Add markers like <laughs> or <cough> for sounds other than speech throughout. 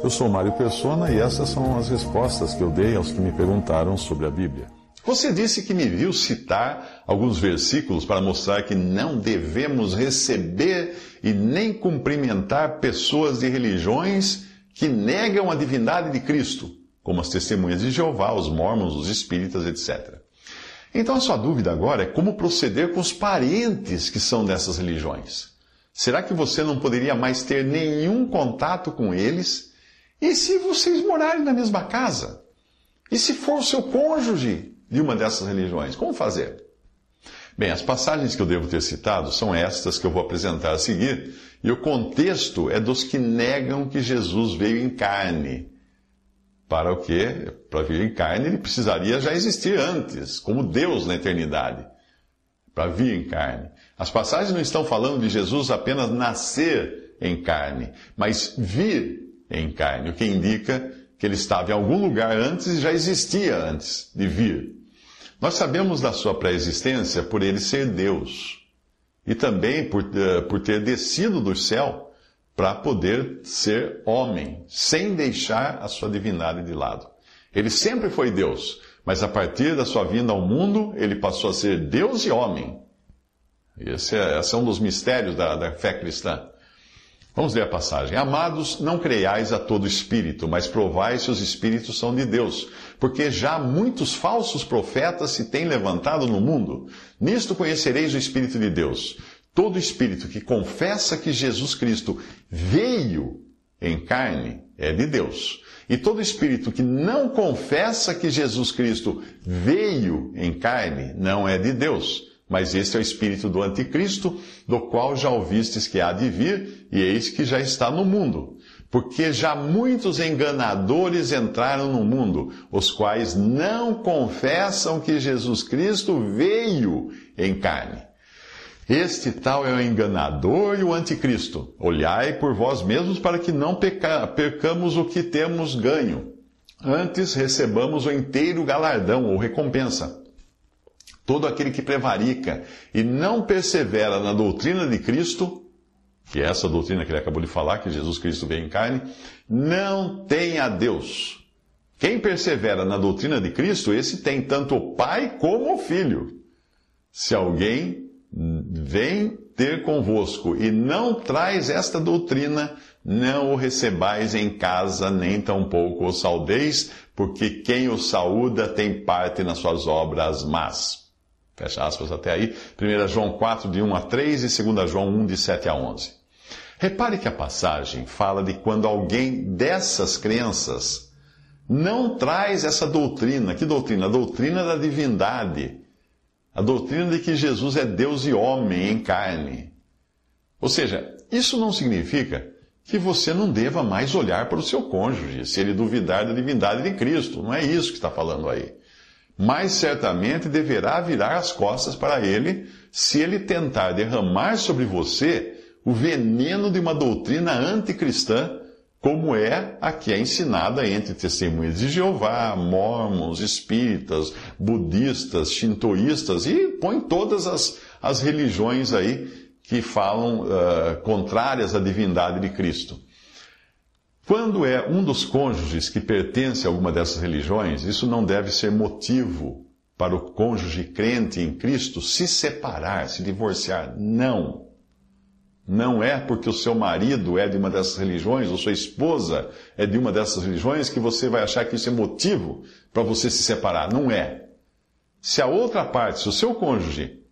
Eu sou Mário Persona e essas são as respostas que eu dei aos que me perguntaram sobre a Bíblia. Você disse que me viu citar alguns versículos para mostrar que não devemos receber e nem cumprimentar pessoas de religiões que negam a divindade de Cristo, como as testemunhas de Jeová, os mormons, os espíritas, etc. Então a sua dúvida agora é como proceder com os parentes que são dessas religiões. Será que você não poderia mais ter nenhum contato com eles? E se vocês morarem na mesma casa? E se for o seu cônjuge de uma dessas religiões? Como fazer? Bem, as passagens que eu devo ter citado são estas que eu vou apresentar a seguir, e o contexto é dos que negam que Jesus veio em carne. Para o quê? Para vir em carne, ele precisaria já existir antes, como Deus na eternidade. Para vir em carne. As passagens não estão falando de Jesus apenas nascer em carne, mas vir em carne, o que indica que ele estava em algum lugar antes e já existia antes de vir. Nós sabemos da sua pré-existência por ele ser Deus e também por, uh, por ter descido do céu para poder ser homem, sem deixar a sua divindade de lado. Ele sempre foi Deus, mas a partir da sua vinda ao mundo, ele passou a ser Deus e homem. Esse é, esse é um dos mistérios da, da fé cristã. Vamos ler a passagem. Amados, não creiais a todo espírito, mas provai se os espíritos são de Deus, porque já muitos falsos profetas se têm levantado no mundo. Nisto conhecereis o Espírito de Deus. Todo espírito que confessa que Jesus Cristo veio em carne é de Deus. E todo espírito que não confessa que Jesus Cristo veio em carne não é de Deus. Mas este é o espírito do anticristo, do qual já ouvistes que há de vir, e eis que já está no mundo. Porque já muitos enganadores entraram no mundo, os quais não confessam que Jesus Cristo veio em carne. Este tal é o enganador e o anticristo. Olhai por vós mesmos para que não peca, percamos o que temos ganho. Antes recebamos o inteiro galardão ou recompensa. Todo aquele que prevarica e não persevera na doutrina de Cristo, que é essa doutrina que ele acabou de falar, que Jesus Cristo veio em carne, não tem a Deus. Quem persevera na doutrina de Cristo, esse tem tanto o Pai como o Filho. Se alguém vem ter convosco e não traz esta doutrina, não o recebais em casa, nem tampouco o saudeis, porque quem o saúda tem parte nas suas obras más. Fecha aspas até aí. 1 João 4, de 1 a 3 e 2 João 1, de 7 a 11. Repare que a passagem fala de quando alguém dessas crenças não traz essa doutrina. Que doutrina? A doutrina da divindade a doutrina de que Jesus é Deus e homem em carne. Ou seja, isso não significa que você não deva mais olhar para o seu cônjuge, se ele duvidar da divindade de Cristo. Não é isso que está falando aí. Mas certamente deverá virar as costas para ele se ele tentar derramar sobre você o veneno de uma doutrina anticristã como é a que é ensinada entre testemunhas de Jeová, mormons, espíritas, budistas, shintoístas e põe todas as, as religiões aí que falam uh, contrárias à divindade de Cristo. Quando é um dos cônjuges que pertence a alguma dessas religiões, isso não deve ser motivo para o cônjuge crente em Cristo se separar, se divorciar. Não. Não é porque o seu marido é de uma dessas religiões, ou sua esposa é de uma dessas religiões, que você vai achar que isso é motivo para você se separar. Não é. Se a outra parte, se o seu cônjuge,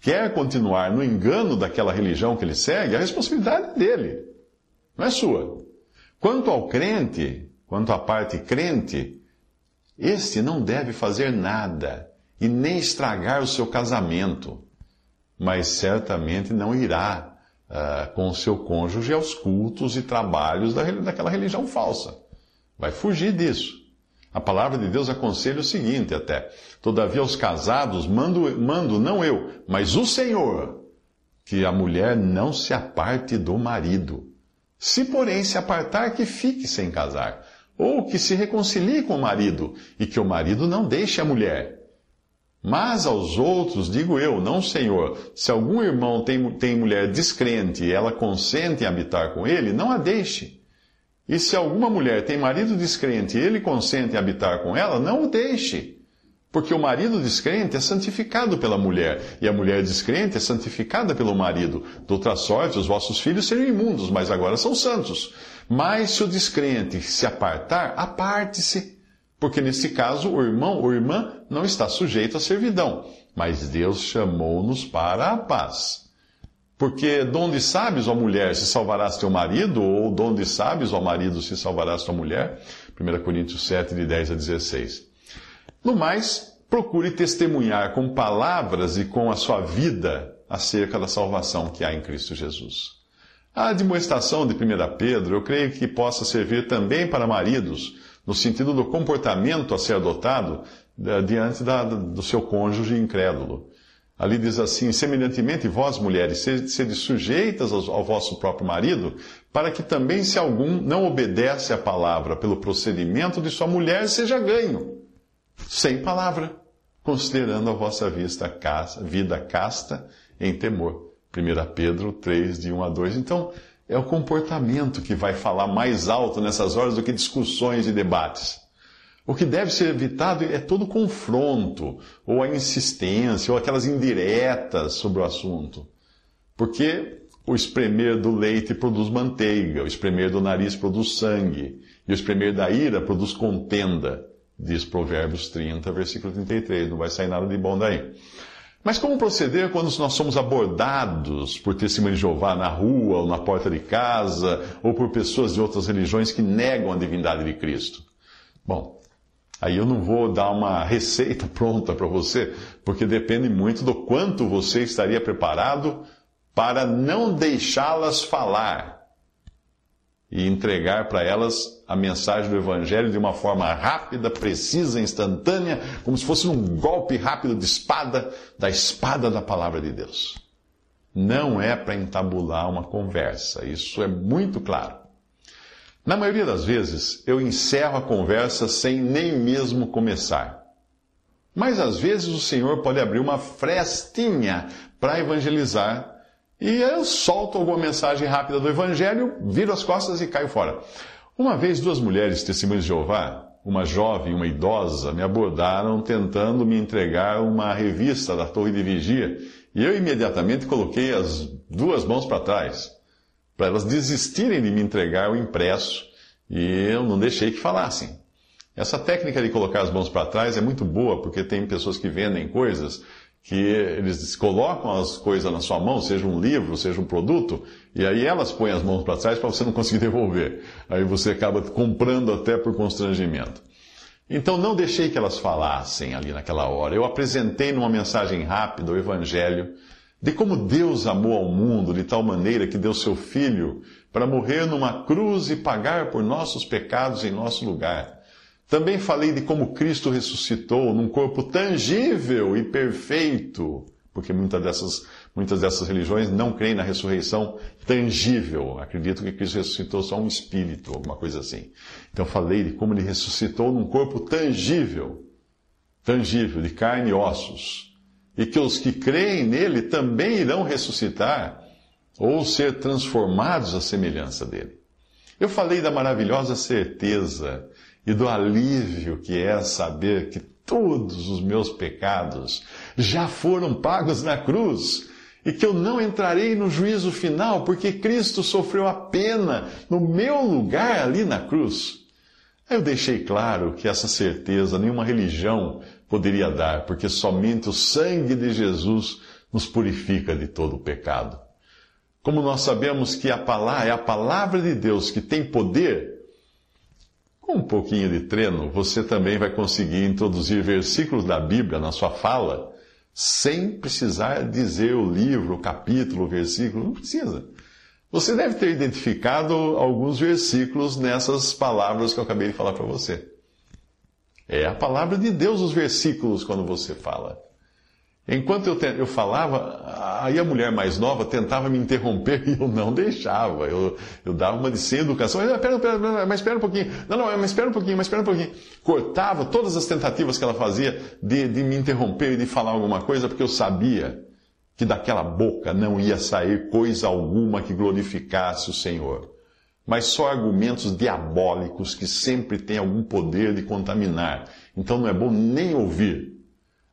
quer continuar no engano daquela religião que ele segue, a responsabilidade é dele, não é sua. Quanto ao crente, quanto à parte crente, este não deve fazer nada e nem estragar o seu casamento, mas certamente não irá uh, com o seu cônjuge aos cultos e trabalhos da, daquela religião falsa. Vai fugir disso. A palavra de Deus aconselha o seguinte até: Todavia aos casados mando, mando não eu, mas o Senhor, que a mulher não se aparte do marido. Se, porém, se apartar, que fique sem casar, ou que se reconcilie com o marido, e que o marido não deixe a mulher. Mas aos outros digo eu, não Senhor, se algum irmão tem, tem mulher descrente e ela consente em habitar com ele, não a deixe. E se alguma mulher tem marido descrente e ele consente em habitar com ela, não o deixe. Porque o marido descrente é santificado pela mulher, e a mulher descrente é santificada pelo marido. De outra sorte, os vossos filhos seriam imundos, mas agora são santos. Mas se o descrente se apartar, aparte-se porque nesse caso, o irmão ou irmã não está sujeito à servidão, mas Deus chamou-nos para a paz. Porque donde sabes, ó mulher, se salvarás teu marido, ou donde sabes, ó marido, se salvarás tua mulher? 1 Coríntios 7, de 10 a 16. No mais, procure testemunhar com palavras e com a sua vida acerca da salvação que há em Cristo Jesus. A demonstração de 1 Pedro, eu creio que possa servir também para maridos, no sentido do comportamento a ser adotado diante da, do seu cônjuge incrédulo. Ali diz assim: semelhantemente, vós, mulheres, sede sujeitas ao vosso próprio marido, para que também, se algum não obedece à palavra pelo procedimento de sua mulher, seja ganho, sem palavra, considerando a vossa vista, vida casta em temor. 1 Pedro 3, de 1 a 2. Então, é o comportamento que vai falar mais alto nessas horas do que discussões e debates. O que deve ser evitado é todo confronto, ou a insistência, ou aquelas indiretas sobre o assunto. Porque o espremer do leite produz manteiga, o espremer do nariz produz sangue, e o espremer da ira produz contenda, diz Provérbios 30, versículo 33. Não vai sair nada de bom daí. Mas como proceder quando nós somos abordados por testemunhas de Jeová na rua, ou na porta de casa, ou por pessoas de outras religiões que negam a divindade de Cristo? Bom, aí eu não vou dar uma receita <laughs> pronta para você, porque depende muito do quanto você estaria preparado para não deixá-las falar e entregar para elas a mensagem do Evangelho de uma forma rápida, precisa, instantânea, como se fosse um golpe rápido de espada, da espada da palavra de Deus. Não é para entabular uma conversa, isso é muito claro. Na maioria das vezes, eu encerro a conversa sem nem mesmo começar. Mas às vezes o Senhor pode abrir uma frestinha para evangelizar e eu solto alguma mensagem rápida do Evangelho, viro as costas e caio fora. Uma vez, duas mulheres testemunhas de Jeová, uma jovem e uma idosa, me abordaram tentando me entregar uma revista da Torre de Vigia, e eu imediatamente coloquei as duas mãos para trás, para elas desistirem de me entregar o impresso, e eu não deixei que falassem. Essa técnica de colocar as mãos para trás é muito boa, porque tem pessoas que vendem coisas que eles colocam as coisas na sua mão, seja um livro, seja um produto, e aí elas põem as mãos para trás para você não conseguir <laughs> devolver. Aí você acaba comprando até por constrangimento. Então não deixei que elas falassem ali naquela hora. Eu apresentei numa mensagem rápida o Evangelho de como Deus amou ao mundo de tal maneira que deu seu Filho para morrer numa cruz e pagar por nossos pecados em nosso lugar também falei de como Cristo ressuscitou num corpo tangível e perfeito, porque muitas dessas, muitas dessas religiões não creem na ressurreição tangível. Acreditam que Cristo ressuscitou só um espírito, alguma coisa assim. Então falei de como ele ressuscitou num corpo tangível, tangível, de carne e ossos. E que os que creem nele também irão ressuscitar ou ser transformados à semelhança dele. Eu falei da maravilhosa certeza e do alívio que é saber que todos os meus pecados já foram pagos na cruz e que eu não entrarei no juízo final porque Cristo sofreu a pena no meu lugar ali na cruz. Eu deixei claro que essa certeza nenhuma religião poderia dar, porque somente o sangue de Jesus nos purifica de todo o pecado. Como nós sabemos que a palavra é a palavra de Deus que tem poder, com um pouquinho de treino, você também vai conseguir introduzir versículos da Bíblia na sua fala, sem precisar dizer o livro, o capítulo, o versículo, não precisa. Você deve ter identificado alguns versículos nessas palavras que eu acabei de falar para você. É a palavra de Deus, os versículos, quando você fala. Enquanto eu, te, eu falava, aí a mulher mais nova tentava me interromper <laughs> e eu não deixava. Eu, eu dava uma de sem educação. Mas espera, mas espera um pouquinho. Não, não, mas espera um pouquinho, mas espera um pouquinho. Cortava todas as tentativas que ela fazia de, de me interromper e de falar alguma coisa, porque eu sabia que daquela boca não ia sair coisa alguma que glorificasse o Senhor. Mas só argumentos diabólicos que sempre têm algum poder de contaminar. Então não é bom nem ouvir.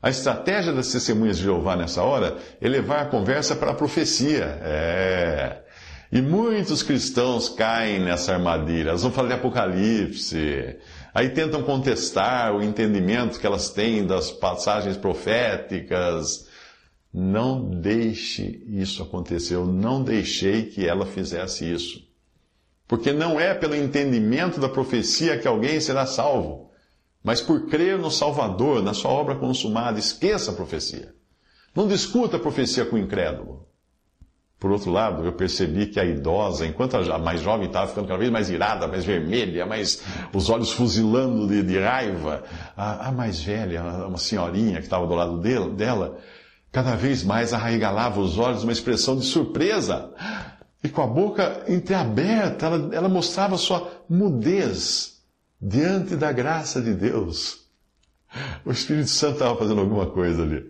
A estratégia das testemunhas de Jeová nessa hora é levar a conversa para a profecia. É. E muitos cristãos caem nessa armadilha. Elas vão falar de Apocalipse. Aí tentam contestar o entendimento que elas têm das passagens proféticas. Não deixe isso acontecer. Eu não deixei que ela fizesse isso. Porque não é pelo entendimento da profecia que alguém será salvo mas por crer no Salvador, na sua obra consumada, esqueça a profecia. Não discuta a profecia com o incrédulo. Por outro lado, eu percebi que a idosa, enquanto a mais jovem estava ficando cada vez mais irada, mais vermelha, mais os olhos fuzilando de, de raiva, a, a, mais velha, uma senhorinha que estava do lado dele, dela, cada vez mais arregalava os olhos, uma expressão de surpresa. E com a boca entreaberta, ela, ela mostrava sua mudez diante da graça de Deus. O Espírito Santo estava fazendo alguma coisa ali.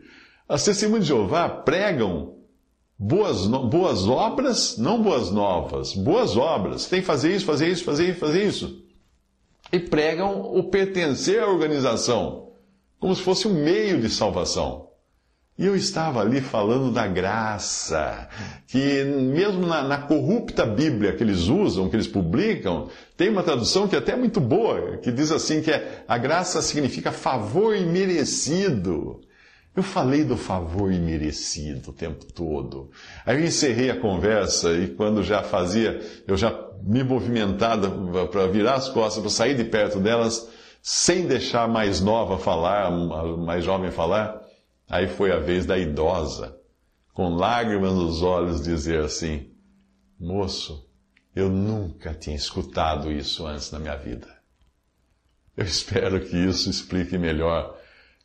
As testemunhas de Jeová pregam boas, boas obras, não boas novas, boas obras. Tem que fazer isso, fazer isso, fazer isso, fazer isso. E pregam o pertencer à organização, como se fosse um meio de salvação. E eu estava ali falando da graça, que mesmo na, na, corrupta Bíblia que eles usam, que eles publicam, tem uma tradução que é até muito boa, que diz assim que é, a graça significa favor imerecido. Eu falei do favor imerecido o tempo todo. Aí eu encerrei a conversa e quando já fazia, eu já me movimentava para virar as costas, para sair de perto delas, sem deixar mais nova falar, mais jovem falar, Aí foi a vez da idosa, com lágrimas nos olhos, dizer assim: Moço, eu nunca tinha escutado isso antes na minha vida. Eu espero que isso explique melhor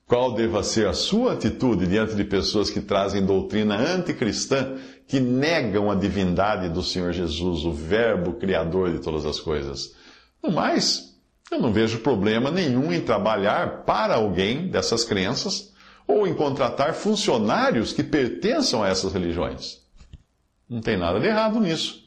qual deva ser a sua atitude diante de pessoas que trazem doutrina anticristã, que negam a divindade do Senhor Jesus, o Verbo Criador de todas as coisas. No mais, eu não vejo problema nenhum em trabalhar para alguém dessas crenças ou em contratar funcionários que pertençam a essas religiões. Não tem nada de errado nisso.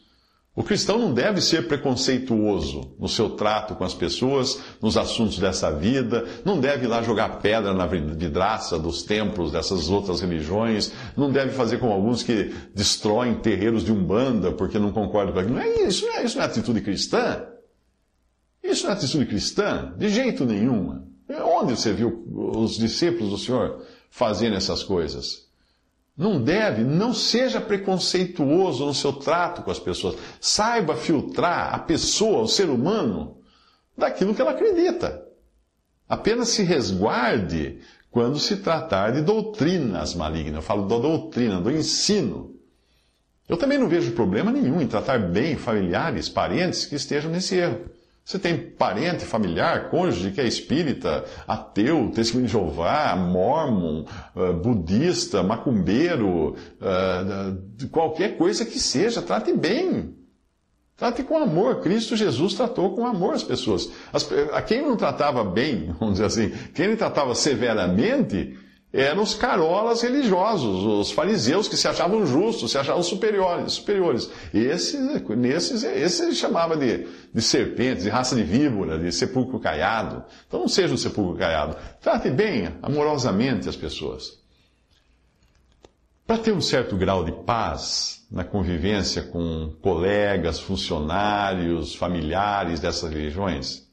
O cristão não deve ser preconceituoso no seu trato com as pessoas, nos assuntos dessa vida, não deve ir lá jogar pedra na vidraça dos templos dessas outras religiões, não deve fazer como alguns que destroem terreiros de umbanda porque não concordam com aquilo. Não é isso, não é, isso não é atitude cristã. Isso não é atitude cristã, de jeito nenhum. Onde você viu os discípulos do Senhor fazendo essas coisas? Não deve, não seja preconceituoso no seu trato com as pessoas. Saiba filtrar a pessoa, o ser humano, daquilo que ela acredita. Apenas se resguarde quando se tratar de doutrinas malignas. Eu falo da doutrina, do ensino. Eu também não vejo problema nenhum em tratar bem familiares, parentes que estejam nesse erro. Você tem parente, familiar, cônjuge que é espírita, ateu, testemunho de Jeová, mormon, uh, budista, macumbeiro, uh, qualquer coisa que seja, trate bem. Trate com amor. Cristo Jesus tratou com amor as pessoas. As, a quem não tratava bem, <laughs> vamos dizer assim, quem ele tratava severamente, eram os carolas religiosos, os fariseus que se achavam justos, se achavam superiores. superiores. Esses, nesses, esses ele chamava de, de serpentes, de raça de víbora, de sepulcro caiado. Então não seja um sepulcro caiado. Trate bem, amorosamente as pessoas. Para ter um certo grau de paz na convivência com colegas, funcionários, familiares dessas religiões,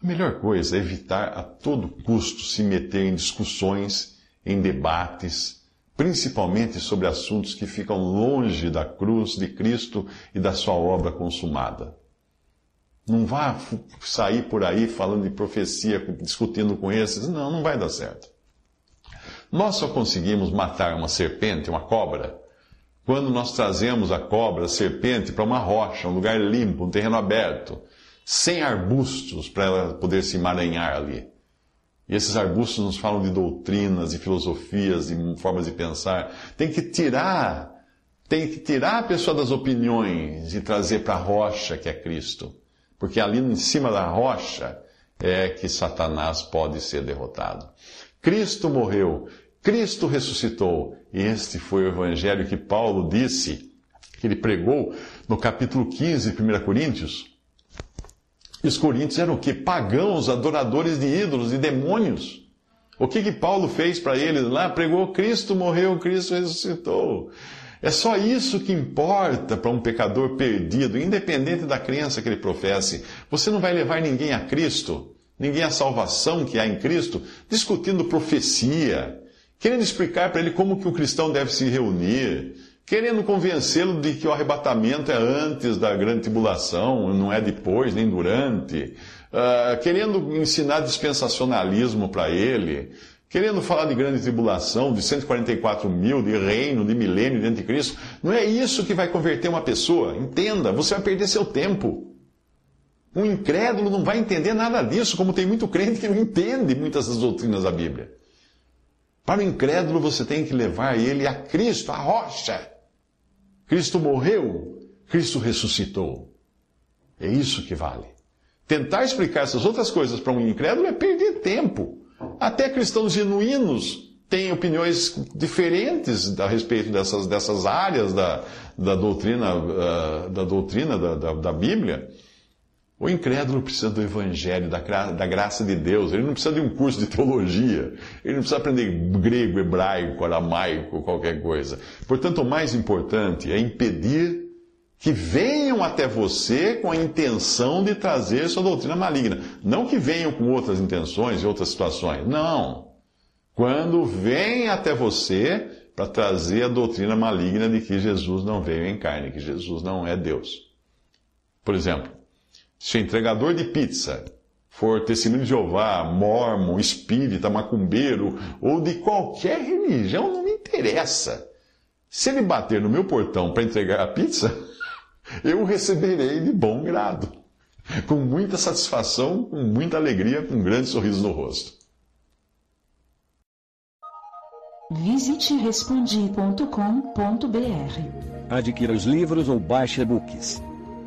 a melhor coisa é evitar a todo custo se meter em discussões em debates, principalmente sobre assuntos que ficam longe da cruz de Cristo e da sua obra consumada. Não vá sair por aí falando de profecia, discutindo com esses. Não, não vai dar certo. Nós só conseguimos matar uma serpente, uma cobra, quando nós trazemos a cobra, a serpente, para uma rocha, um lugar limpo, um terreno aberto, sem arbustos para ela poder se emaranhar ali. E esses arbustos nos falam de doutrinas, de filosofias, de formas de pensar. Tem que tirar, tem que tirar a pessoa das opiniões e trazer para a rocha que é Cristo. Porque ali em cima da rocha é que Satanás pode ser derrotado. Cristo morreu, Cristo ressuscitou. Este foi o evangelho que Paulo disse, que ele pregou no capítulo 15 de 1 Coríntios. E os coríntios eram o que? Pagãos, adoradores de ídolos, de demônios. O que que Paulo fez para eles lá? Pregou Cristo morreu, Cristo ressuscitou. É só isso que importa para um pecador perdido, independente da crença que ele professe. Você não vai levar ninguém a Cristo, ninguém à salvação que há em Cristo, discutindo profecia, querendo explicar para ele como que o cristão deve se reunir, querendo convencê-lo de que o arrebatamento é antes da grande tribulação, não é depois nem durante, uh, querendo ensinar dispensacionalismo para ele, querendo falar de grande tribulação, de 144 mil, de reino, de milênio, de anticristo. Não é isso que vai converter uma pessoa. Entenda, você vai perder seu tempo. Um incrédulo não vai entender nada disso, como tem muito crente que não entende muitas das doutrinas da Bíblia. Para o incrédulo, você tem que levar ele a Cristo, a rocha. Cristo morreu, Cristo ressuscitou. É isso que vale. Tentar explicar essas outras coisas para um incrédulo é perder tempo. Até cristãos genuínos têm opiniões diferentes a respeito dessas, dessas áreas da, da doutrina, uh, da, doutrina da, da, da Bíblia. O incrédulo precisa do Evangelho, da, da graça de Deus. Ele não precisa de um curso de teologia. Ele não precisa aprender grego, hebraico, aramaico, qualquer coisa. Portanto, o mais importante é impedir que venham até você com a intenção de trazer sua doutrina maligna. Não que venham com outras intenções e outras situações. Não. Quando vem até você para trazer a doutrina maligna de que Jesus não veio em carne, que Jesus não é Deus. Por exemplo, se o entregador de pizza for testemunho de Jeová, mormon, espírita, macumbeiro ou de qualquer religião, não me interessa. Se ele bater no meu portão para entregar a pizza, <laughs> eu o receberei de bom grado, com muita satisfação, com muita alegria, com um grande sorriso no rosto. Visite respondi.com.br. Adquira os livros ou baixe e-books